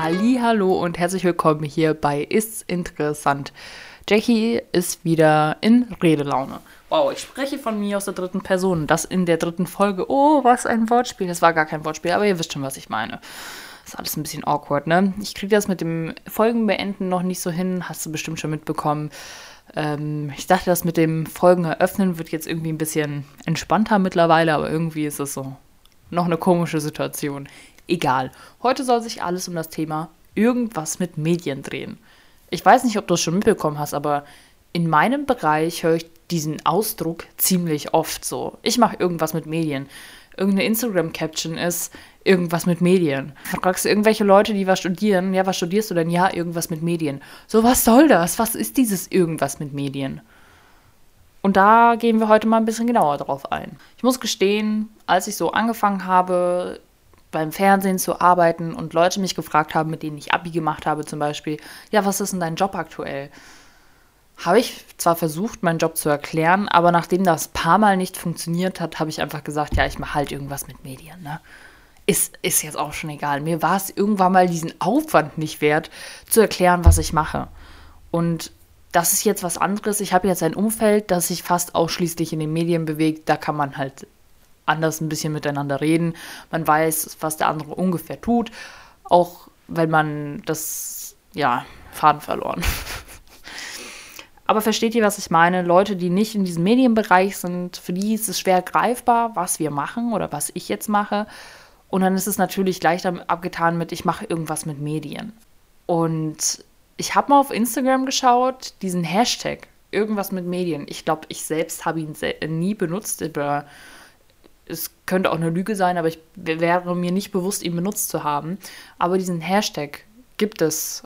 Hallo und herzlich willkommen hier bei Ist's interessant. Jackie ist wieder in Redelaune. Wow, ich spreche von mir aus der dritten Person. Das in der dritten Folge. Oh, was ein Wortspiel. Das war gar kein Wortspiel, aber ihr wisst schon, was ich meine. Das ist alles ein bisschen awkward, ne? Ich kriege das mit dem Folgenbeenden noch nicht so hin. Hast du bestimmt schon mitbekommen. Ähm, ich dachte, das mit dem Folgen eröffnen wird jetzt irgendwie ein bisschen entspannter mittlerweile, aber irgendwie ist es so noch eine komische Situation. Egal. Heute soll sich alles um das Thema irgendwas mit Medien drehen. Ich weiß nicht, ob du es schon mitbekommen hast, aber in meinem Bereich höre ich diesen Ausdruck ziemlich oft so. Ich mache irgendwas mit Medien. Irgendeine Instagram-Caption ist irgendwas mit Medien. Fragst du irgendwelche Leute, die was studieren, ja, was studierst du denn? Ja, irgendwas mit Medien. So, was soll das? Was ist dieses irgendwas mit Medien? Und da gehen wir heute mal ein bisschen genauer drauf ein. Ich muss gestehen, als ich so angefangen habe, beim Fernsehen zu arbeiten und Leute mich gefragt haben, mit denen ich Abi gemacht habe zum Beispiel, ja, was ist denn dein Job aktuell? Habe ich zwar versucht, meinen Job zu erklären, aber nachdem das paar Mal nicht funktioniert hat, habe ich einfach gesagt, ja, ich mache halt irgendwas mit Medien. Ne? Ist, ist jetzt auch schon egal. Mir war es irgendwann mal diesen Aufwand nicht wert, zu erklären, was ich mache. Und das ist jetzt was anderes. Ich habe jetzt ein Umfeld, das sich fast ausschließlich in den Medien bewegt. Da kann man halt anders ein bisschen miteinander reden. Man weiß, was der andere ungefähr tut, auch wenn man das, ja, Faden verloren. Aber versteht ihr, was ich meine? Leute, die nicht in diesem Medienbereich sind, für die ist es schwer greifbar, was wir machen oder was ich jetzt mache. Und dann ist es natürlich damit abgetan mit, ich mache irgendwas mit Medien. Und ich habe mal auf Instagram geschaut, diesen Hashtag, irgendwas mit Medien. Ich glaube, ich selbst habe ihn nie benutzt, aber es könnte auch eine Lüge sein, aber ich wäre mir nicht bewusst, ihn benutzt zu haben. Aber diesen Hashtag gibt es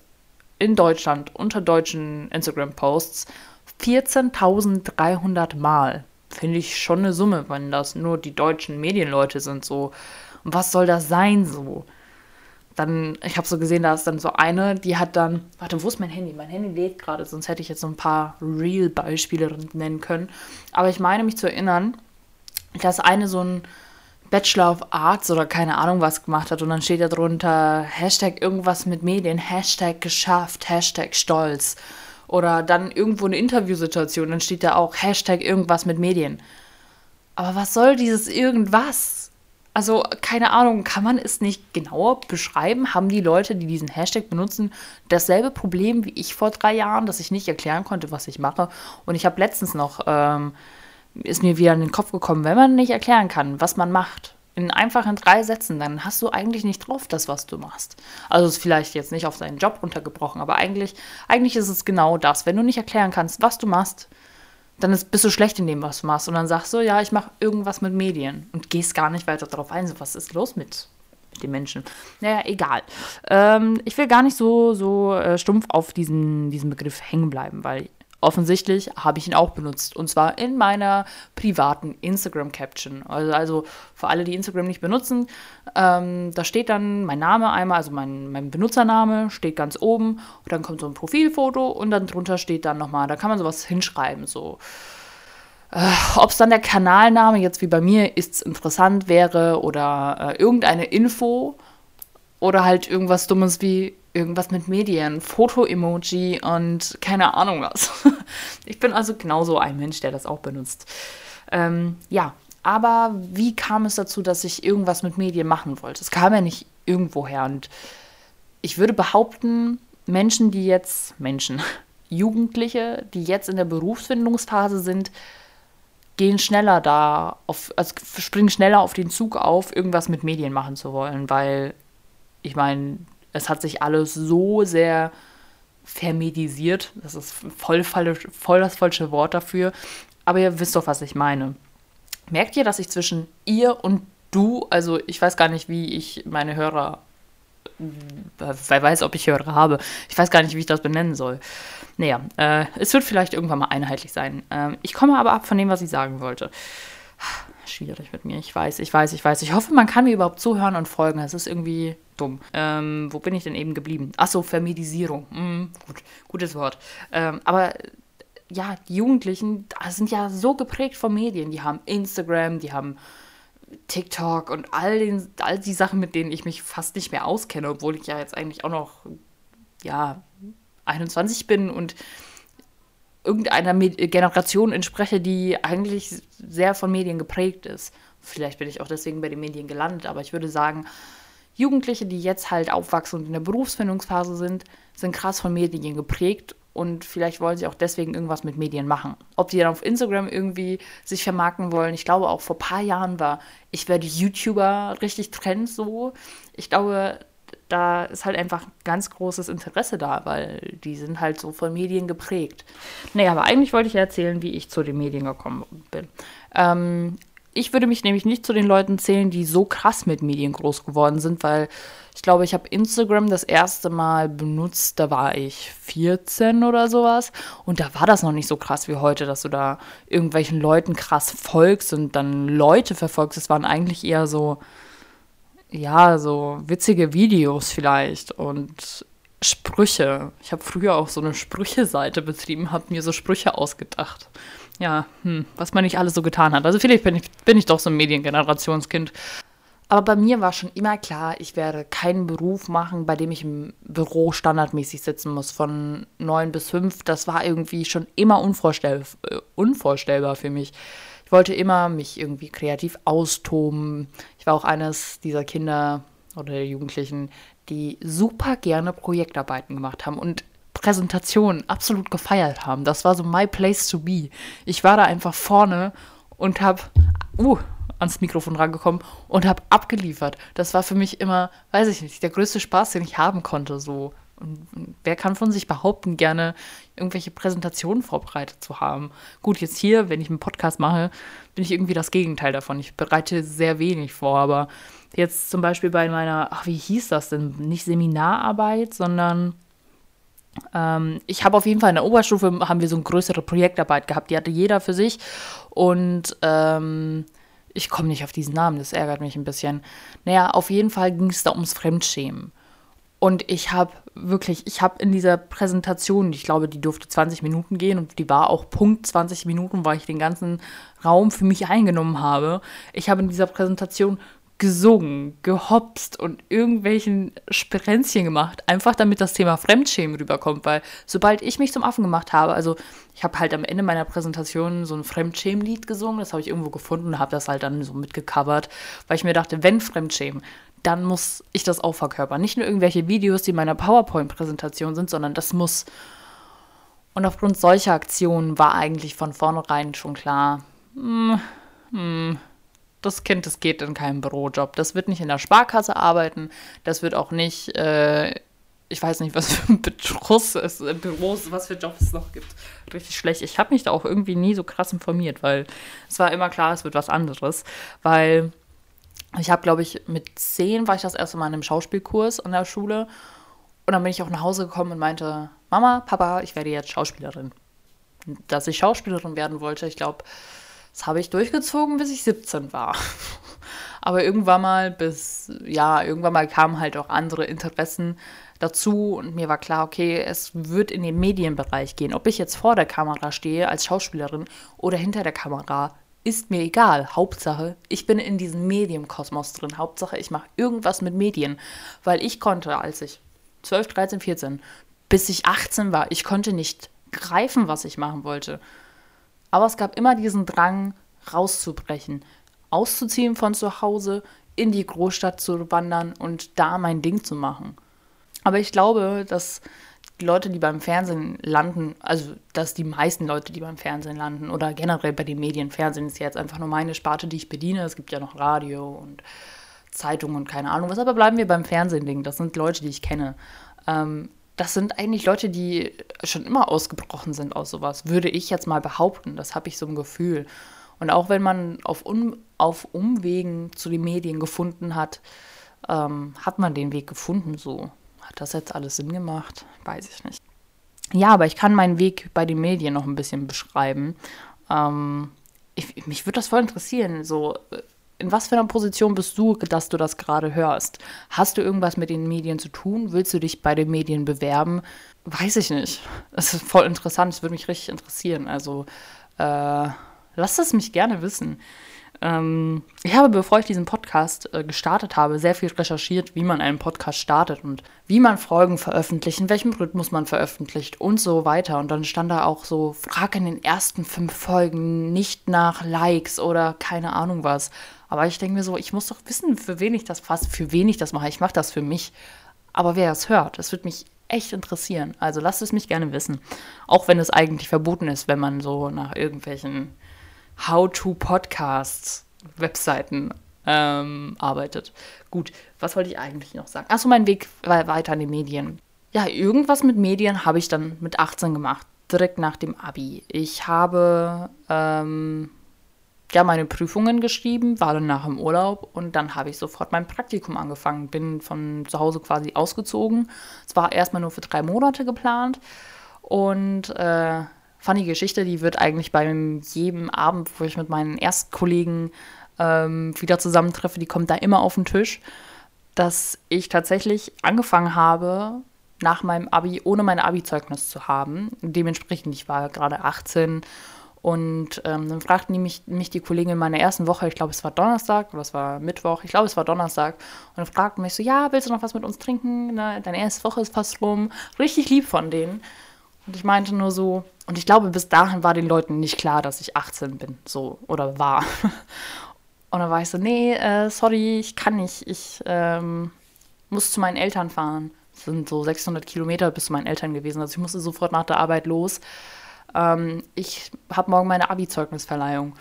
in Deutschland unter deutschen Instagram-Posts 14.300 Mal. Finde ich schon eine Summe, wenn das nur die deutschen Medienleute sind so. Was soll das sein so? Dann, ich habe so gesehen, da ist dann so eine, die hat dann, warte, wo ist mein Handy? Mein Handy lädt gerade, sonst hätte ich jetzt so ein paar Real-Beispiele nennen können. Aber ich meine mich zu erinnern, dass eine so ein Bachelor of Arts oder keine Ahnung was gemacht hat und dann steht da drunter Hashtag irgendwas mit Medien, Hashtag geschafft, Hashtag stolz. Oder dann irgendwo eine Interviewsituation, dann steht da auch Hashtag irgendwas mit Medien. Aber was soll dieses irgendwas? Also, keine Ahnung, kann man es nicht genauer beschreiben? Haben die Leute, die diesen Hashtag benutzen, dasselbe Problem wie ich vor drei Jahren, dass ich nicht erklären konnte, was ich mache? Und ich habe letztens noch ähm, ist mir wieder in den Kopf gekommen, wenn man nicht erklären kann, was man macht, in einfachen drei Sätzen, dann hast du eigentlich nicht drauf, das, was du machst. Also ist vielleicht jetzt nicht auf deinen Job runtergebrochen, aber eigentlich, eigentlich ist es genau das. Wenn du nicht erklären kannst, was du machst, dann ist, bist du schlecht in dem, was du machst. Und dann sagst du, ja, ich mache irgendwas mit Medien und gehst gar nicht weiter darauf ein. So, was ist los mit, den Menschen? Naja, egal. Ähm, ich will gar nicht so, so äh, stumpf auf diesen, diesen Begriff hängen bleiben, weil offensichtlich habe ich ihn auch benutzt. Und zwar in meiner privaten Instagram-Caption. Also, also für alle, die Instagram nicht benutzen, ähm, da steht dann mein Name einmal, also mein, mein Benutzername steht ganz oben. Und dann kommt so ein Profilfoto und dann drunter steht dann nochmal, da kann man sowas hinschreiben, so. Äh, Ob es dann der Kanalname jetzt wie bei mir ist interessant wäre oder äh, irgendeine Info oder halt irgendwas Dummes wie irgendwas mit Medien, Foto-Emoji und keine Ahnung was. Ich bin also genauso ein Mensch, der das auch benutzt. Ähm, ja, aber wie kam es dazu, dass ich irgendwas mit Medien machen wollte? Es kam ja nicht irgendwoher und ich würde behaupten, Menschen, die jetzt, Menschen, Jugendliche, die jetzt in der Berufsfindungsphase sind, gehen schneller da auf, also springen schneller auf den Zug auf, irgendwas mit Medien machen zu wollen, weil ich meine, es hat sich alles so sehr vermedisiert. Das ist voll, voll das falsche Wort dafür. Aber ihr wisst doch, was ich meine. Merkt ihr, dass ich zwischen ihr und du, also ich weiß gar nicht, wie ich meine Hörer, wer weiß, ob ich Hörer habe. Ich weiß gar nicht, wie ich das benennen soll. Naja, äh, es wird vielleicht irgendwann mal einheitlich sein. Ähm, ich komme aber ab von dem, was ich sagen wollte schwierig mit mir. Ich weiß, ich weiß, ich weiß. Ich hoffe, man kann mir überhaupt zuhören und folgen. Es ist irgendwie dumm. Ähm, wo bin ich denn eben geblieben? Achso, Vermedisierung. Mm, gut, gutes Wort. Ähm, aber ja, die Jugendlichen sind ja so geprägt von Medien. Die haben Instagram, die haben TikTok und all, den, all die Sachen, mit denen ich mich fast nicht mehr auskenne, obwohl ich ja jetzt eigentlich auch noch, ja, 21 bin und irgendeiner Generation entspreche, die eigentlich sehr von Medien geprägt ist. Vielleicht bin ich auch deswegen bei den Medien gelandet, aber ich würde sagen, Jugendliche, die jetzt halt aufwachsen und in der Berufsfindungsphase sind, sind krass von Medien geprägt und vielleicht wollen sie auch deswegen irgendwas mit Medien machen. Ob die dann auf Instagram irgendwie sich vermarkten wollen, ich glaube auch vor ein paar Jahren war, ich werde YouTuber richtig Trend so. Ich glaube, da ist halt einfach ganz großes Interesse da, weil die sind halt so von Medien geprägt. Nee, aber eigentlich wollte ich erzählen, wie ich zu den Medien gekommen bin. Ähm, ich würde mich nämlich nicht zu den Leuten zählen, die so krass mit Medien groß geworden sind, weil ich glaube, ich habe Instagram das erste Mal benutzt, da war ich 14 oder sowas. Und da war das noch nicht so krass wie heute, dass du da irgendwelchen Leuten krass folgst und dann Leute verfolgst. Es waren eigentlich eher so, ja, so witzige Videos vielleicht und Sprüche. Ich habe früher auch so eine Sprüche-Seite betrieben, habe mir so Sprüche ausgedacht ja, hm, was man nicht alles so getan hat. Also vielleicht bin ich, bin ich doch so ein Mediengenerationskind. Aber bei mir war schon immer klar, ich werde keinen Beruf machen, bei dem ich im Büro standardmäßig sitzen muss, von neun bis fünf. Das war irgendwie schon immer unvorstell äh, unvorstellbar für mich. Ich wollte immer mich irgendwie kreativ austoben. Ich war auch eines dieser Kinder oder Jugendlichen, die super gerne Projektarbeiten gemacht haben. Und Präsentation absolut gefeiert haben. Das war so my place to be. Ich war da einfach vorne und habe uh, ans Mikrofon rangekommen und habe abgeliefert. Das war für mich immer, weiß ich nicht, der größte Spaß, den ich haben konnte. So. Und wer kann von sich behaupten, gerne irgendwelche Präsentationen vorbereitet zu haben? Gut, jetzt hier, wenn ich einen Podcast mache, bin ich irgendwie das Gegenteil davon. Ich bereite sehr wenig vor, aber jetzt zum Beispiel bei meiner, ach, wie hieß das denn? Nicht Seminararbeit, sondern ähm, ich habe auf jeden Fall in der Oberstufe haben wir so eine größere Projektarbeit gehabt. Die hatte jeder für sich. Und ähm, ich komme nicht auf diesen Namen, das ärgert mich ein bisschen. Naja, auf jeden Fall ging es da ums Fremdschämen. Und ich habe wirklich, ich habe in dieser Präsentation, ich glaube, die durfte 20 Minuten gehen und die war auch Punkt 20 Minuten, weil ich den ganzen Raum für mich eingenommen habe. Ich habe in dieser Präsentation gesungen, gehopst und irgendwelchen Sperenzchen gemacht, einfach damit das Thema Fremdschämen rüberkommt, weil sobald ich mich zum Affen gemacht habe, also ich habe halt am Ende meiner Präsentation so ein Fremdschämen-Lied gesungen, das habe ich irgendwo gefunden und habe das halt dann so mitgecovert, weil ich mir dachte, wenn Fremdschämen, dann muss ich das auch verkörpern. Nicht nur irgendwelche Videos, die in meiner PowerPoint-Präsentation sind, sondern das muss. Und aufgrund solcher Aktionen war eigentlich von vornherein schon klar, hm, hm, das Kind, das geht in keinen Bürojob. Das wird nicht in der Sparkasse arbeiten. Das wird auch nicht, äh, ich weiß nicht, was für ein Betruss es in Büros, was für Jobs es noch gibt. Richtig schlecht. Ich habe mich da auch irgendwie nie so krass informiert, weil es war immer klar, es wird was anderes. Weil ich habe, glaube ich, mit zehn war ich das erste Mal in einem Schauspielkurs an der Schule. Und dann bin ich auch nach Hause gekommen und meinte, Mama, Papa, ich werde jetzt Schauspielerin. Dass ich Schauspielerin werden wollte, ich glaube, das habe ich durchgezogen, bis ich 17 war. Aber irgendwann mal bis, ja, irgendwann mal kamen halt auch andere Interessen dazu und mir war klar, okay, es wird in den Medienbereich gehen. Ob ich jetzt vor der Kamera stehe als Schauspielerin oder hinter der Kamera, ist mir egal. Hauptsache, ich bin in diesem Medienkosmos drin. Hauptsache, ich mache irgendwas mit Medien. Weil ich konnte, als ich 12, 13, 14, bis ich 18 war, ich konnte nicht greifen, was ich machen wollte. Aber es gab immer diesen Drang, rauszubrechen, auszuziehen von zu Hause, in die Großstadt zu wandern und da mein Ding zu machen. Aber ich glaube, dass die Leute, die beim Fernsehen landen, also dass die meisten Leute, die beim Fernsehen landen oder generell bei den Medien, Fernsehen ist ja jetzt einfach nur meine Sparte, die ich bediene. Es gibt ja noch Radio und Zeitungen und keine Ahnung was, aber bleiben wir beim Fernsehen-Ding. Das sind Leute, die ich kenne. Ähm, das sind eigentlich Leute, die schon immer ausgebrochen sind aus sowas, würde ich jetzt mal behaupten. Das habe ich so ein Gefühl. Und auch wenn man auf, um, auf Umwegen zu den Medien gefunden hat, ähm, hat man den Weg gefunden so. Hat das jetzt alles Sinn gemacht? Weiß ich nicht. Ja, aber ich kann meinen Weg bei den Medien noch ein bisschen beschreiben. Ähm, ich, mich würde das voll interessieren. So, in was für einer Position bist du, dass du das gerade hörst? Hast du irgendwas mit den Medien zu tun? Willst du dich bei den Medien bewerben? Weiß ich nicht. Das ist voll interessant. Das würde mich richtig interessieren. Also äh, lasst es mich gerne wissen. Ähm, ich habe, bevor ich diesen Podcast äh, gestartet habe, sehr viel recherchiert, wie man einen Podcast startet und wie man Folgen veröffentlicht, in welchem Rhythmus man veröffentlicht und so weiter. Und dann stand da auch so, frag in den ersten fünf Folgen nicht nach Likes oder keine Ahnung was. Aber ich denke mir so, ich muss doch wissen, für wen ich das fast, für wen ich das mache. Ich mache das für mich. Aber wer es hört, das wird mich echt interessieren. Also lasst es mich gerne wissen. Auch wenn es eigentlich verboten ist, wenn man so nach irgendwelchen How-to-Podcasts, Webseiten ähm, arbeitet. Gut, was wollte ich eigentlich noch sagen? Achso, mein Weg war weiter in den Medien. Ja, irgendwas mit Medien habe ich dann mit 18 gemacht, direkt nach dem Abi. Ich habe ähm, ja meine Prüfungen geschrieben, war dann nach dem Urlaub und dann habe ich sofort mein Praktikum angefangen. Bin von zu Hause quasi ausgezogen. Es war erstmal nur für drei Monate geplant und äh, funny Geschichte, die wird eigentlich bei jedem Abend, wo ich mit meinen Erstkollegen ähm, wieder zusammentreffe, die kommt da immer auf den Tisch, dass ich tatsächlich angefangen habe, nach meinem Abi, ohne mein Abi-Zeugnis zu haben. Dementsprechend, ich war gerade 18 und ähm, dann fragten die mich, mich die Kollegen in meiner ersten Woche, ich glaube, es war Donnerstag oder es war Mittwoch, ich glaube, es war Donnerstag. Und dann fragten mich so, ja, willst du noch was mit uns trinken? Na, deine erste Woche ist fast rum. Richtig lieb von denen. Und ich meinte nur so, und ich glaube, bis dahin war den Leuten nicht klar, dass ich 18 bin, so, oder war. Und dann war ich so, nee, äh, sorry, ich kann nicht. Ich ähm, muss zu meinen Eltern fahren. Das sind so 600 Kilometer bis zu meinen Eltern gewesen. Also ich musste sofort nach der Arbeit los. Ähm, ich habe morgen meine Abi-Zeugnisverleihung.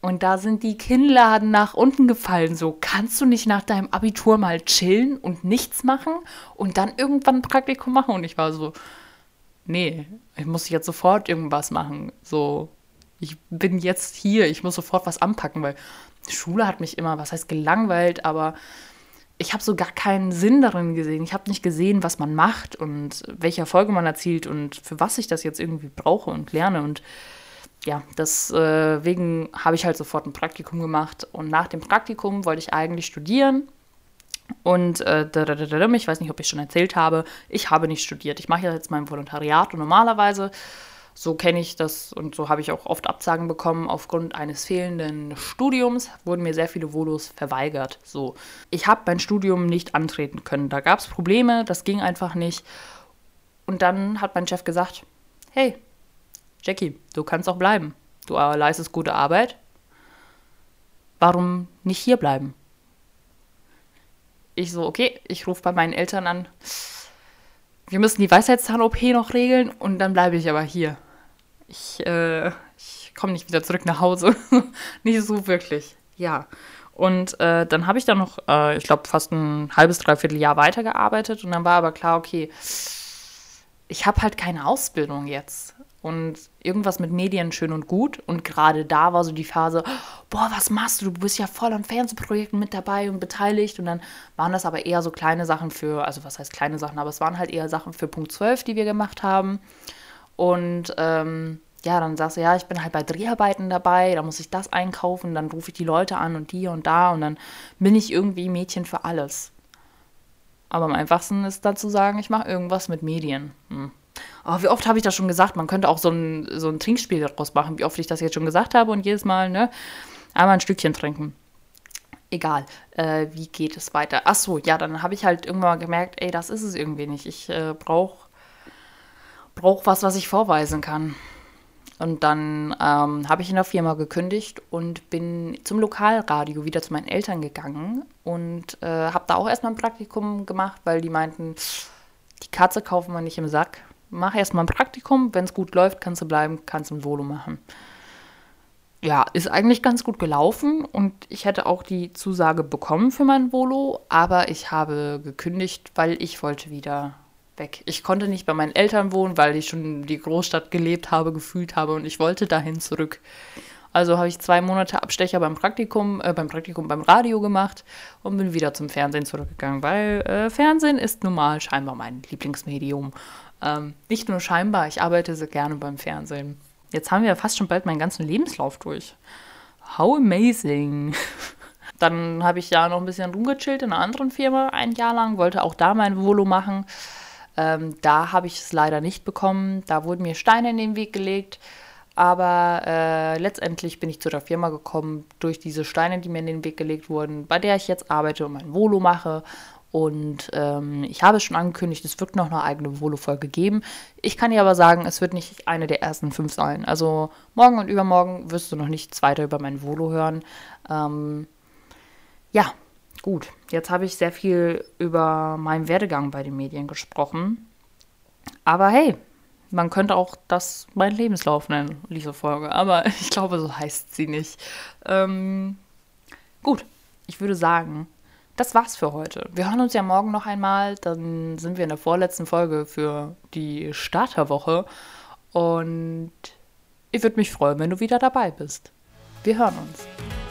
Und da sind die Kinnladen nach unten gefallen. So, kannst du nicht nach deinem Abitur mal chillen und nichts machen und dann irgendwann ein Praktikum machen? Und ich war so, nee, ich muss jetzt sofort irgendwas machen. So, ich bin jetzt hier, ich muss sofort was anpacken, weil Schule hat mich immer, was heißt gelangweilt, aber ich habe so gar keinen Sinn darin gesehen. Ich habe nicht gesehen, was man macht und welche Erfolge man erzielt und für was ich das jetzt irgendwie brauche und lerne. Und ja, deswegen äh, habe ich halt sofort ein Praktikum gemacht. Und nach dem Praktikum wollte ich eigentlich studieren. Und äh, ich weiß nicht, ob ich schon erzählt habe, ich habe nicht studiert. Ich mache jetzt mein Volontariat und normalerweise so kenne ich das und so habe ich auch oft Absagen bekommen. Aufgrund eines fehlenden Studiums wurden mir sehr viele Volos verweigert. So, ich habe mein Studium nicht antreten können. Da gab es Probleme, das ging einfach nicht. Und dann hat mein Chef gesagt: Hey, Jackie, du kannst auch bleiben. Du leistest gute Arbeit. Warum nicht hier bleiben? Ich so, okay, ich rufe bei meinen Eltern an. Wir müssen die Weisheitszahn-OP noch regeln und dann bleibe ich aber hier ich, äh, ich komme nicht wieder zurück nach Hause. nicht so wirklich. Ja. Und äh, dann habe ich da noch, äh, ich glaube, fast ein halbes, dreiviertel Jahr weitergearbeitet. Und dann war aber klar, okay, ich habe halt keine Ausbildung jetzt. Und irgendwas mit Medien schön und gut. Und gerade da war so die Phase, boah, was machst du? Du bist ja voll an Fernsehprojekten mit dabei und beteiligt. Und dann waren das aber eher so kleine Sachen für, also was heißt kleine Sachen, aber es waren halt eher Sachen für Punkt 12, die wir gemacht haben. Und ähm, ja, dann sagst du, ja, ich bin halt bei Dreharbeiten dabei, da muss ich das einkaufen, dann rufe ich die Leute an und die und da und dann bin ich irgendwie Mädchen für alles. Aber am einfachsten ist dazu sagen, ich mache irgendwas mit Medien. Hm. Aber wie oft habe ich das schon gesagt? Man könnte auch so ein, so ein Trinkspiel daraus machen, wie oft ich das jetzt schon gesagt habe und jedes Mal, ne, einmal ein Stückchen trinken. Egal, äh, wie geht es weiter? Ach so, ja, dann habe ich halt irgendwann mal gemerkt, ey, das ist es irgendwie nicht. Ich äh, brauche brauche was, was ich vorweisen kann. Und dann ähm, habe ich in der Firma gekündigt und bin zum Lokalradio wieder zu meinen Eltern gegangen und äh, habe da auch erstmal ein Praktikum gemacht, weil die meinten, die Katze kaufen wir nicht im Sack. Mach erstmal ein Praktikum, wenn es gut läuft, kannst du bleiben, kannst ein Volo machen. Ja, ist eigentlich ganz gut gelaufen und ich hätte auch die Zusage bekommen für mein Volo, aber ich habe gekündigt, weil ich wollte wieder weg. Ich konnte nicht bei meinen Eltern wohnen, weil ich schon die Großstadt gelebt habe, gefühlt habe und ich wollte dahin zurück. Also habe ich zwei Monate Abstecher beim Praktikum, äh, beim Praktikum beim Radio gemacht und bin wieder zum Fernsehen zurückgegangen, weil äh, Fernsehen ist nun mal scheinbar mein Lieblingsmedium. Ähm, nicht nur scheinbar, ich arbeite sehr gerne beim Fernsehen. Jetzt haben wir ja fast schon bald meinen ganzen Lebenslauf durch. How amazing! Dann habe ich ja noch ein bisschen rumgechillt in einer anderen Firma ein Jahr lang, wollte auch da mein Volo machen. Ähm, da habe ich es leider nicht bekommen. Da wurden mir Steine in den Weg gelegt. Aber äh, letztendlich bin ich zu der Firma gekommen durch diese Steine, die mir in den Weg gelegt wurden, bei der ich jetzt arbeite und mein Volo mache. Und ähm, ich habe es schon angekündigt, es wird noch eine eigene Volo-Folge geben. Ich kann dir aber sagen, es wird nicht eine der ersten fünf sein. Also morgen und übermorgen wirst du noch nichts weiter über mein Volo hören. Ähm, ja, gut. Jetzt habe ich sehr viel über meinen Werdegang bei den Medien gesprochen. Aber hey, man könnte auch das mein Lebenslauf nennen, diese Folge. Aber ich glaube, so heißt sie nicht. Ähm, gut, ich würde sagen, das war's für heute. Wir hören uns ja morgen noch einmal. Dann sind wir in der vorletzten Folge für die Starterwoche. Und ich würde mich freuen, wenn du wieder dabei bist. Wir hören uns.